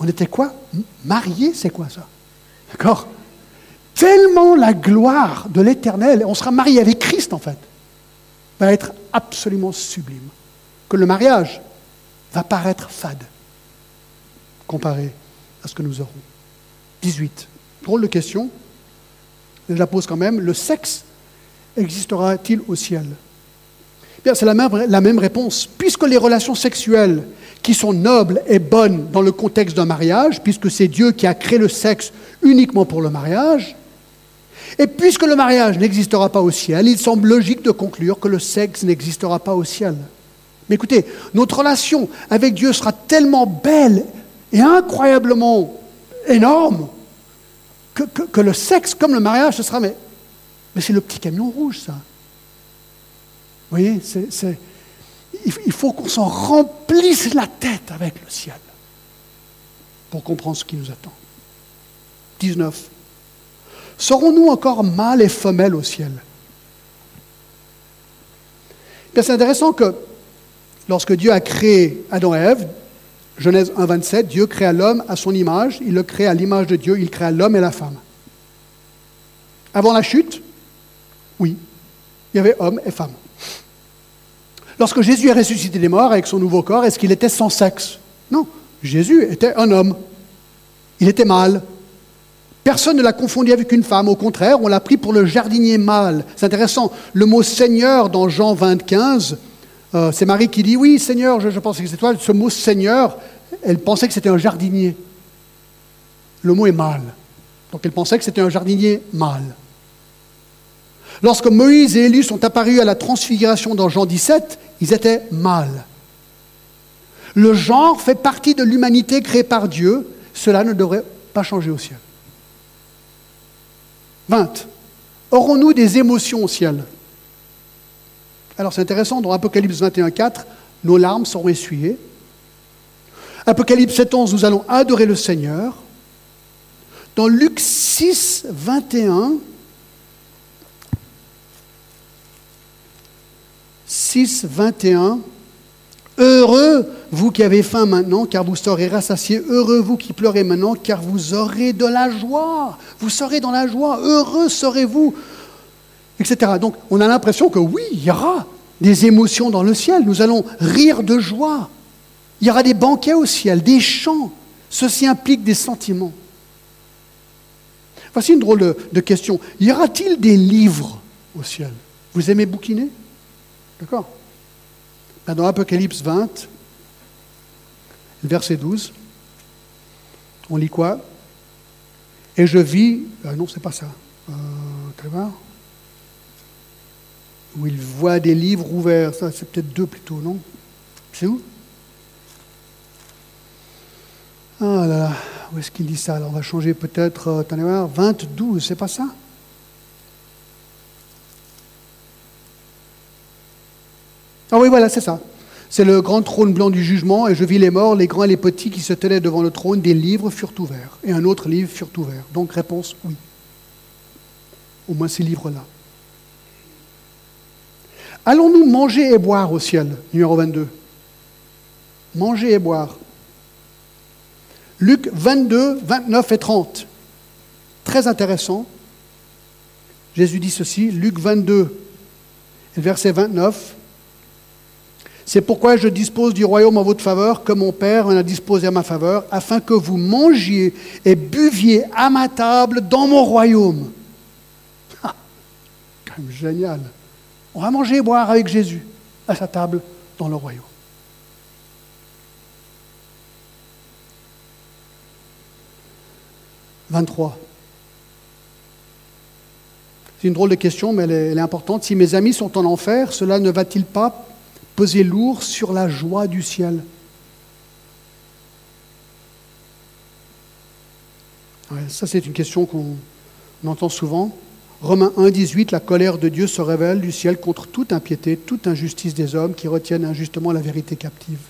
On était quoi? Mariés, c'est quoi ça? D'accord? Tellement la gloire de l'éternel, on sera marié avec Christ en fait, va être absolument sublime, que le mariage va paraître fade comparé à ce que nous aurons. 18. Drôle de question, je la pose quand même. Le sexe existera-t-il au ciel? C'est la même réponse. Puisque les relations sexuelles qui sont nobles et bonnes dans le contexte d'un mariage, puisque c'est Dieu qui a créé le sexe uniquement pour le mariage, et puisque le mariage n'existera pas au ciel, il semble logique de conclure que le sexe n'existera pas au ciel. Mais écoutez, notre relation avec Dieu sera tellement belle et incroyablement énorme que, le sexe, comme le mariage, ce sera, mais, mais c'est le petit camion rouge, ça. Vous voyez, c'est il faut qu'on s'en remplisse la tête avec le ciel pour comprendre ce qui nous attend. 19. Serons-nous encore mâles et femelles au ciel? C'est intéressant que lorsque Dieu a créé Adam et Ève, Genèse 1, 27, Dieu créa l'homme à son image, il le crée à l'image de Dieu, il créa l'homme et la femme. Avant la chute, oui, il y avait homme et femme. Lorsque Jésus est ressuscité des morts avec son nouveau corps, est-ce qu'il était sans sexe? Non, Jésus était un homme. Il était mâle. Personne ne l'a confondu avec une femme. Au contraire, on l'a pris pour le jardinier mâle. C'est intéressant. Le mot Seigneur dans Jean 25, euh, c'est Marie qui dit Oui, Seigneur, je, pense que c'est toi. Ce mot Seigneur, elle pensait que c'était un jardinier. Le mot est mâle. Donc elle pensait que c'était un jardinier mâle. Lorsque Moïse et Élie sont apparus à la transfiguration dans Jean 17, ils étaient mâles. Le genre fait partie de l'humanité créée par Dieu. Cela ne devrait pas changer au ciel. 20. Aurons-nous des émotions au ciel? Alors c'est intéressant, dans Apocalypse 21, 4, nos larmes seront essuyées. Apocalypse 7, 11, nous allons adorer le Seigneur. Dans Luc 6, 21, 6, 21. Heureux vous qui avez faim maintenant, car vous serez rassasiés. Heureux vous qui pleurez maintenant, car vous aurez de la joie. Vous serez dans la joie. Heureux serez-vous. Etc. Donc on a l'impression que oui, il y aura des émotions dans le ciel. Nous allons rire de joie. Il y aura des banquets au ciel, des chants. Ceci implique des sentiments. Voici une drôle de, question. Y aura-t-il des livres au ciel? Vous aimez bouquiner? D'accord. Dans Apocalypse 20, verset 12, on lit quoi? Et je vis, euh, non, c'est pas ça, euh, où il voit des livres ouverts, ça c'est peut-être deux plutôt, non? C'est où? Ah là là, où est-ce qu'il dit ça? Alors on va changer peut-être, euh, attendez voir, 20, 12, c'est pas ça? Ah oui, voilà, c'est ça. C'est le grand trône blanc du jugement, et je vis les morts, les grands et les petits qui se tenaient devant le trône, des livres furent ouverts, et un autre livre furent ouverts. Donc réponse oui. Au moins ces livres-là. Allons-nous manger et boire au ciel? Numéro 22. Manger et boire. Luc 22, 29 et 30. Très intéressant. Jésus dit ceci, Luc 22, verset 29. C'est pourquoi je dispose du royaume en votre faveur, comme mon Père en a disposé à ma faveur, afin que vous mangiez et buviez à ma table dans mon royaume. Ah, quand même génial. On va manger et boire avec Jésus à sa table dans le royaume. « 23. C'est une drôle de question, mais elle est, elle est importante. Si mes amis sont en enfer, cela ne va-t-il pas peser lourd sur la joie du ciel. ça, c'est une question qu'on entend souvent. Romains 1, 18, la colère de Dieu se révèle du ciel contre toute impiété, toute injustice des hommes qui retiennent injustement la vérité captive.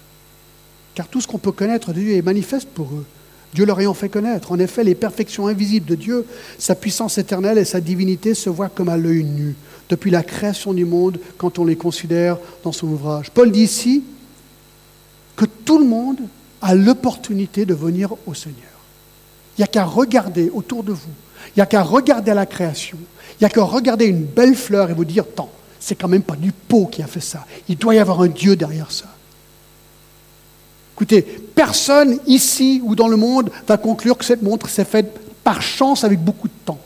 Car tout ce qu'on peut connaître de Dieu est manifeste pour eux. Dieu leur ayant fait connaître. En effet, les perfections invisibles de Dieu, sa puissance éternelle et sa divinité se voient comme à l'œil nu depuis la création du monde quand on les considère dans son ouvrage. Paul dit ici que tout le monde a l'opportunité de venir au Seigneur. Il n'y a qu'à regarder autour de vous, il n'y a qu'à regarder à la création, il n'y a qu'à regarder une belle fleur et vous dire, tant, c'est quand même pas du pot qui a fait ça, il doit y avoir un Dieu derrière ça. Écoutez, personne ici ou dans le monde va conclure que cette montre s'est faite par chance avec beaucoup de temps.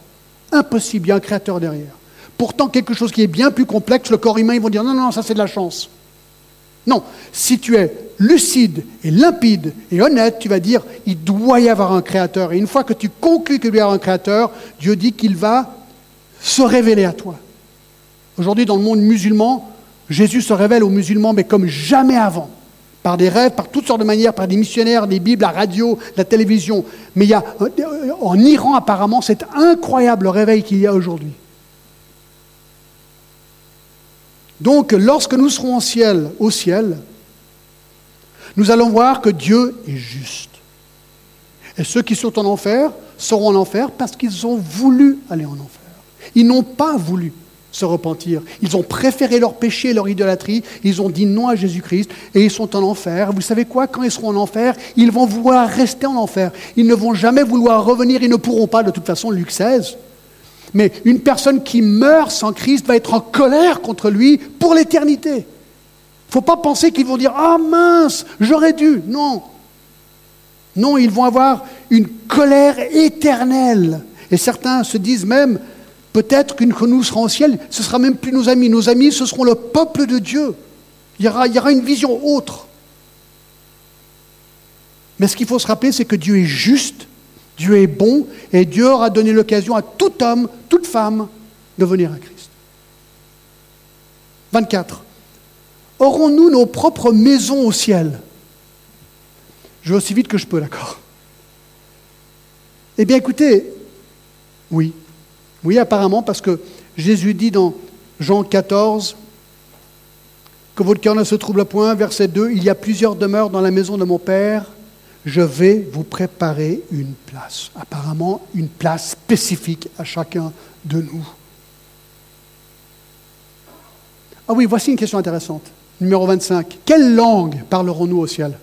Impossible, il y a un créateur derrière. Pourtant, quelque chose qui est bien plus complexe, le corps humain, ils vont dire non, non, ça c'est de la chance. Non, si tu es lucide et limpide et honnête, tu vas dire il doit y avoir un créateur. Et une fois que tu conclus qu'il doit y avoir un créateur, Dieu dit qu'il va se révéler à toi. Aujourd'hui, dans le monde musulman, Jésus se révèle aux musulmans, mais comme jamais avant. Par des rêves, par toutes sortes de manières, par des missionnaires, des Bibles, la radio, la télévision. Mais il y a, en Iran, apparemment, c'est incroyable le réveil qu'il y a aujourd'hui. Donc, lorsque nous serons au ciel, au ciel, nous allons voir que Dieu est juste. Et ceux qui sont en enfer seront en enfer parce qu'ils ont voulu aller en enfer. Ils n'ont pas voulu se repentir. Ils ont préféré leur péché et leur idolâtrie. Ils ont dit non à Jésus-Christ et ils sont en enfer. Vous savez quoi? Quand ils seront en enfer, ils vont vouloir rester en enfer. Ils ne vont jamais vouloir revenir. Ils ne pourront pas, de toute façon, Luc 16. Mais une personne qui meurt sans Christ va être en colère contre lui pour l'éternité. Il ne faut pas penser qu'ils vont dire Ah mince, j'aurais dû. Non. Non, ils vont avoir une colère éternelle. Et certains se disent même Peut-être qu'une que nous serons au ciel, ce ne sera même plus nos amis. Nos amis, ce seront le peuple de Dieu. Il y aura, il y aura une vision autre. Mais ce qu'il faut se rappeler, c'est que Dieu est juste Dieu est bon et Dieu aura donné l'occasion à tout homme, toute femme de venir à Christ. 24. Aurons-nous nos propres maisons au ciel? Je vais aussi vite que je peux, d'accord? Eh bien écoutez, oui. Oui, apparemment, parce que Jésus dit dans Jean 14 que votre cœur ne se trouble point, verset 2, il y a plusieurs demeures dans la maison de mon Père je vais vous préparer une place. Apparemment, une place spécifique à chacun de nous. Ah oui, voici une question intéressante. Numéro 25. Quelle langue parlerons-nous au ciel?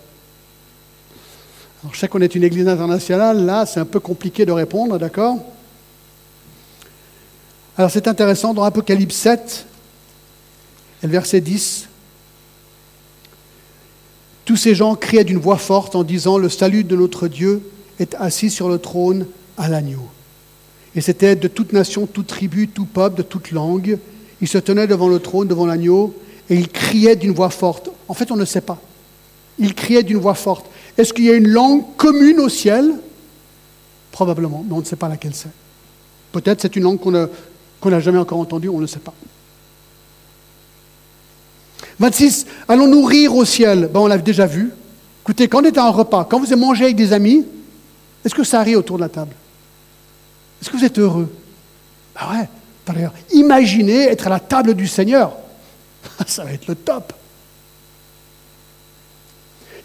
Alors, je sais qu'on est une église internationale, là, c'est un peu compliqué de répondre, d'accord? Alors, c'est intéressant, dans Apocalypse 7, et le verset 10, tous ces gens criaient d'une voix forte en disant Le salut de notre Dieu est assis sur le trône à l'agneau. Et c'était de toute nation, toute tribu, tout peuple, de toute langue. Ils se tenaient devant le trône, devant l'agneau, et ils criaient d'une voix forte. En fait, on ne sait pas. Ils criaient d'une voix forte. Est-ce qu'il y a une langue commune au ciel? Probablement, mais on ne sait pas laquelle c'est. Peut-être c'est une langue qu'on n'a jamais encore entendue, on ne sait pas. 26, allons-nous rire au ciel ben, On l'a déjà vu. Écoutez, quand on est à un repas, quand vous avez mangé avec des amis, est-ce que ça rit autour de la table? Est-ce que vous êtes heureux? Ben ouais, d'ailleurs, imaginez être à la table du Seigneur. ça va être le top.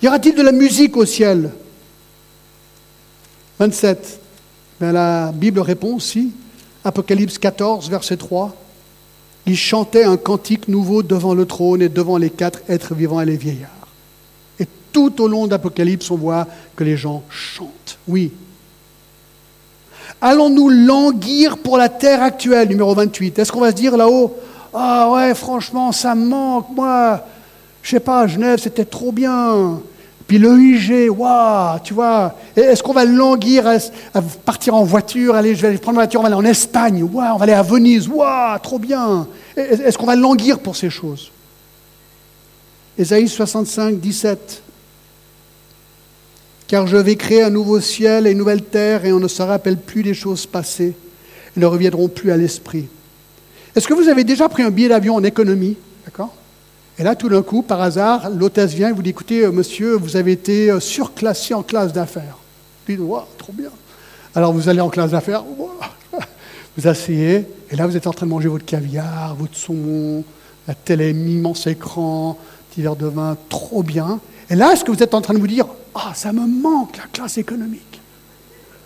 Y aura-t-il de la musique au ciel? 27. Ben, la Bible répond aussi. Apocalypse 14, verset 3. Ils chantaient un cantique nouveau devant le trône et devant les quatre êtres vivants et les vieillards. Et tout au long d'Apocalypse, on voit que les gens chantent. Oui. Allons-nous languir pour la terre actuelle, numéro 28 Est-ce qu'on va se dire là-haut, ah ouais, franchement, ça me manque, moi, je sais pas, Genève, c'était trop bien. Puis le IG, waouh, tu vois, est-ce qu'on va languir à, partir en voiture, aller, je vais prendre la voiture, on va aller en Espagne, waouh, on va aller à Venise, waouh, trop bien. Est-ce qu'on va languir pour ces choses? Ésaïe 65, 17. Car je vais créer un nouveau ciel et une nouvelle terre, et on ne se rappelle plus des choses passées, et ne reviendront plus à l'esprit. Est-ce que vous avez déjà pris un billet d'avion en économie? D'accord? Et là, tout d'un coup, par hasard, l'hôtesse vient et vous dit Écoutez, euh, monsieur, vous avez été euh, surclassé en classe d'affaires. Vous dites Waouh, trop bien. Alors vous allez en classe d'affaires, vous asseyez, et là, vous êtes en train de manger votre caviar, votre saumon, la télé, immense écran, petit verre de vin, trop bien. Et là, est-ce que vous êtes en train de vous dire Ah, ça me manque la classe économique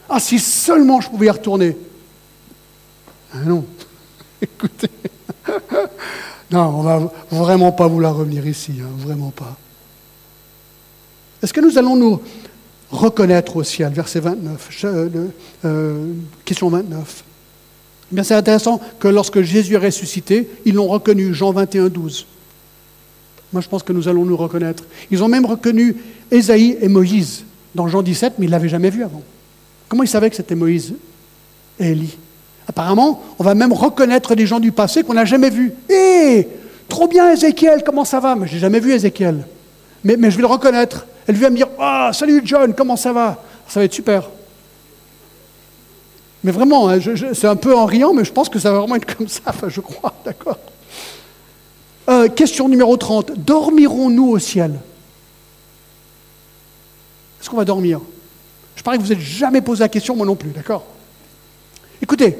Ah, si seulement je pouvais y retourner Ah non, écoutez. Non, on va vraiment pas vouloir revenir ici, hein, vraiment pas. Est-ce que nous allons nous reconnaître au ciel? Verset 29, euh, euh, question 29. Eh bien, c'est intéressant que lorsque Jésus est ressuscité, ils l'ont reconnu, Jean 21, 12. Moi, je pense que nous allons nous reconnaître. Ils ont même reconnu Ésaïe et Moïse dans Jean 17, mais ils ne l'avaient jamais vu avant. Comment ils savaient que c'était Moïse et Élie? Apparemment, on va même reconnaître des gens du passé qu'on n'a jamais vus. Hé, trop bien Ézéchiel, comment ça va? Mais je n'ai jamais vu Ézéchiel. Mais, je vais le reconnaître. Elle vient me dire Ah, salut John, comment ça va Ça va être super. Mais vraiment, hein, c'est un peu en riant, mais je pense que ça va vraiment être comme ça, je crois, d'accord euh, Question numéro 30. Dormirons-nous au ciel? Est-ce qu'on va dormir? Je parie que vous n'êtes jamais posé la question, moi non plus, d'accord? Écoutez,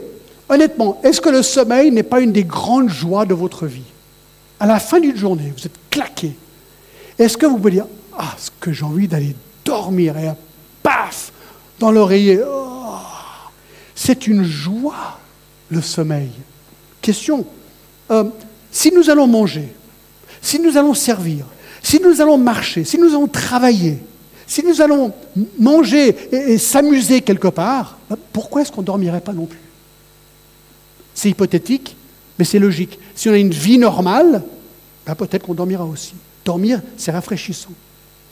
Honnêtement, est-ce que le sommeil n'est pas une des grandes joies de votre vie À la fin d'une journée, vous êtes claqué. Est-ce que vous pouvez dire Ah, ce que j'ai envie d'aller dormir et paf dans l'oreiller oh, C'est une joie, le sommeil. Question euh, si nous allons manger, si nous allons servir, si nous allons marcher, si nous allons travailler, si nous allons manger et, et s'amuser quelque part, pourquoi est-ce qu'on ne dormirait pas non plus? C'est hypothétique, mais c'est logique. Si on a une vie normale, ben peut-être qu'on dormira aussi. Dormir, c'est rafraîchissant.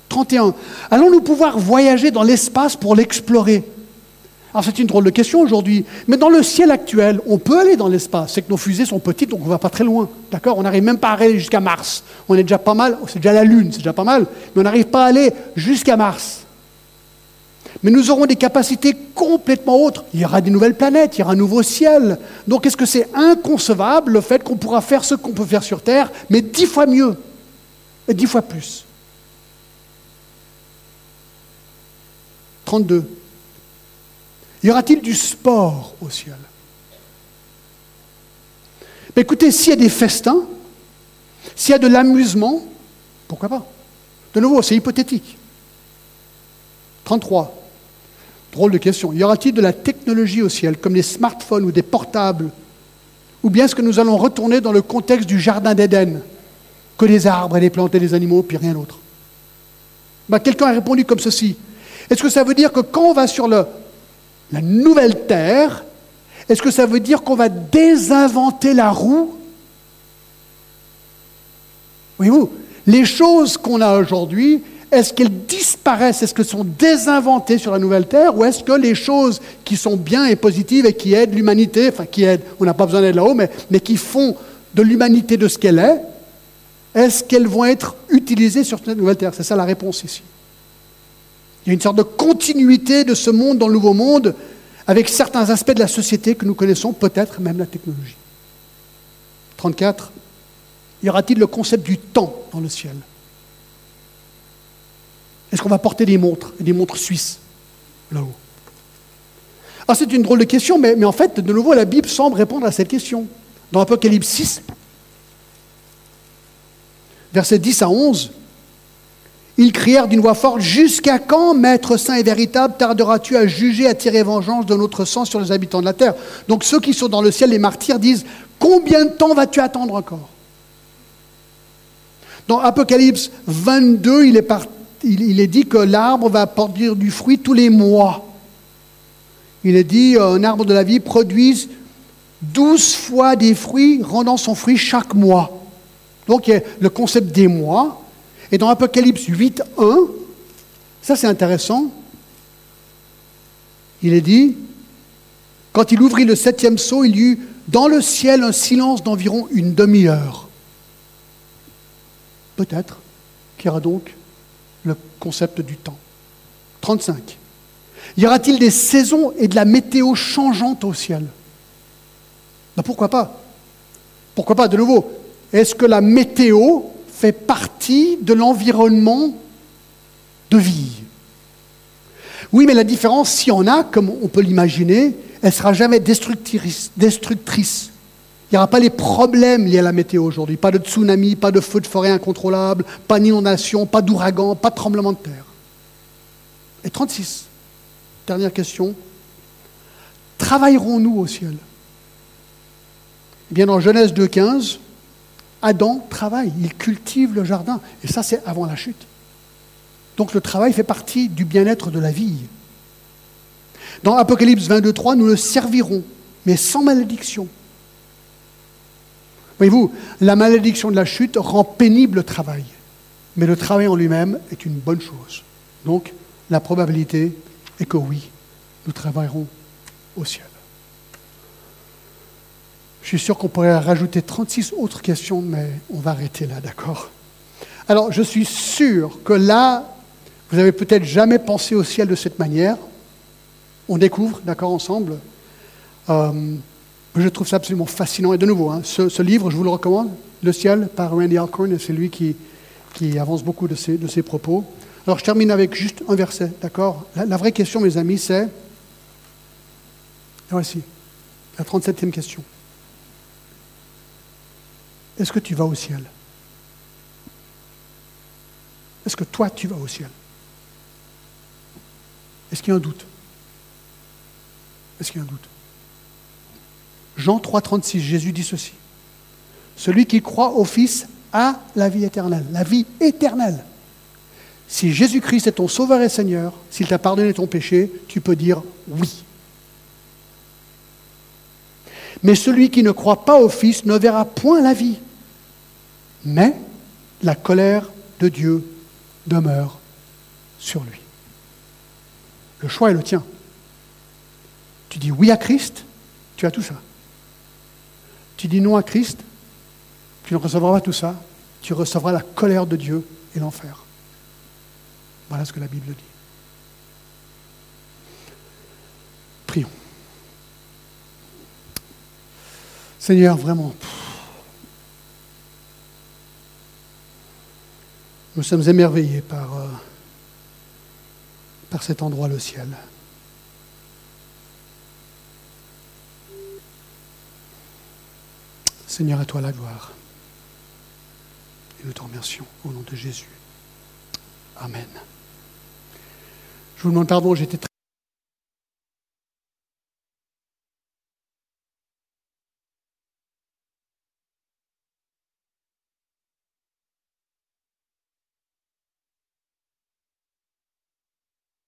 31. Allons-nous pouvoir voyager dans l'espace pour l'explorer? Alors c'est une drôle de question aujourd'hui, mais dans le ciel actuel, on peut aller dans l'espace. C'est que nos fusées sont petites, donc on ne va pas très loin. D'accord? On n'arrive même pas à aller jusqu'à Mars. On est déjà pas mal, c'est déjà la Lune, c'est déjà pas mal, mais on n'arrive pas à aller jusqu'à Mars. Mais nous aurons des capacités complètement autres. Il y aura des nouvelles planètes, il y aura un nouveau ciel. Donc est-ce que c'est inconcevable le fait qu'on pourra faire ce qu'on peut faire sur Terre, mais dix fois mieux et dix fois plus? 32. Y aura-t-il du sport au ciel? Mais Écoutez, s'il y a des festins, s'il y a de l'amusement, pourquoi pas? De nouveau, c'est hypothétique. 33. Drôle de question. Y aura-t-il de la technologie au ciel, comme les smartphones ou des portables Ou bien est-ce que nous allons retourner dans le contexte du jardin d'Éden Que des arbres et des plantes et des animaux, puis rien d'autre? Ben, Quelqu'un a répondu comme ceci. Est-ce que ça veut dire que quand on va sur la nouvelle terre, est-ce que ça veut dire qu'on va désinventer la roue? Voyez-vous, les choses qu'on a aujourd'hui, est-ce qu'elles disparaissent? Est-ce qu'elles sont désinventées sur la nouvelle terre? Ou est-ce que les choses qui sont bien et positives et qui aident l'humanité, enfin qui aident, on n'a pas besoin d'aide là-haut, mais qui font de l'humanité de ce qu'elle est, est-ce qu'elles vont être utilisées sur cette nouvelle terre? C'est ça la réponse ici. Il y a une sorte de continuité de ce monde dans le nouveau monde avec certains aspects de la société que nous connaissons, peut-être même la technologie. 34. Y aura-t-il le concept du temps dans le ciel? Est-ce qu'on va porter des montres, des montres suisses, là-haut? Alors c'est une drôle de question, mais, mais, en fait, de nouveau, la Bible semble répondre à cette question. Dans Apocalypse 6, versets 10 à 11, ils crièrent d'une voix forte Jusqu'à quand, Maître saint et véritable, tarderas-tu à juger, à tirer vengeance de notre sang sur les habitants de la terre? Donc ceux qui sont dans le ciel, les martyrs, disent Combien de temps vas-tu attendre encore? Dans Apocalypse 22, il est, il est dit que l'arbre va produire du fruit tous les mois. Il est dit un arbre de la vie produise douze fois des fruits, rendant son fruit chaque mois. Donc il y a le concept des mois. Et dans Apocalypse 8, 1, ça c'est intéressant, il est dit, quand il ouvrit le septième sceau, il y eut dans le ciel un silence d'environ une demi-heure. Peut-être qu'il y aura donc le concept du temps. 35. Y aura-t-il des saisons et de la météo changeante au ciel? Ben, Pourquoi pas? Pourquoi pas de nouveau? Est-ce que la météo fait partie de l'environnement de vie? Oui, mais la différence, s'il y en a, comme on peut l'imaginer, elle ne sera jamais destructrice. destructrice. Il n'y aura pas les problèmes liés à la météo aujourd'hui. Pas de tsunami, pas de feu de forêt incontrôlable, pas d'inondation, pas d'ouragan, pas de tremblement de terre. Et 36. Dernière question. Travaillerons-nous au ciel? Eh Bien, dans Genèse 2,15, Adam travaille, il cultive le jardin. Et ça, c'est avant la chute. Donc le travail fait partie du bien-être de la vie. Dans Apocalypse 22,3, nous le servirons, mais sans malédiction. Voyez-vous, la malédiction de la chute rend pénible le travail. Mais le travail en lui-même est une bonne chose. Donc, la probabilité et que oui, nous travaillerons au ciel. Je suis sûr qu'on pourrait rajouter 36 autres questions, mais on va arrêter là, d'accord? Alors, je suis sûr que là, vous n'avez peut-être jamais pensé au ciel de cette manière. On découvre, d'accord, ensemble. Euh, je trouve ça absolument fascinant. Et de nouveau, hein, ce, livre, je vous le recommande, Le ciel, par Randy Alcorn, et c'est lui qui, avance beaucoup de ses, de ses propos. Alors je termine avec juste un verset, d'accord? La, vraie question, mes amis, c'est... Voici, la 37e question. Est-ce que tu vas au ciel? Est-ce que toi, tu vas au ciel? Est-ce qu'il y a un doute? Est-ce qu'il y a un doute? Jean 3, 36, Jésus dit ceci. Celui qui croit au Fils a la vie éternelle. La vie éternelle. Si Jésus-Christ est ton sauveur et Seigneur, s'il t'a pardonné ton péché, tu peux dire oui. Mais celui qui ne croit pas au Fils ne verra point la vie, mais la colère de Dieu demeure sur lui. Le choix est le tien. Tu dis oui à Christ, tu as tout ça. Tu dis non à Christ, tu ne recevras pas tout ça, tu recevras la colère de Dieu et l'enfer. Voilà ce que la Bible dit. Prions. Seigneur, vraiment, nous sommes émerveillés par, euh, par cet endroit, le ciel. Seigneur, à toi la gloire. Et nous te remercions au nom de Jésus. Amen. Je vous demande pardon, j'étais très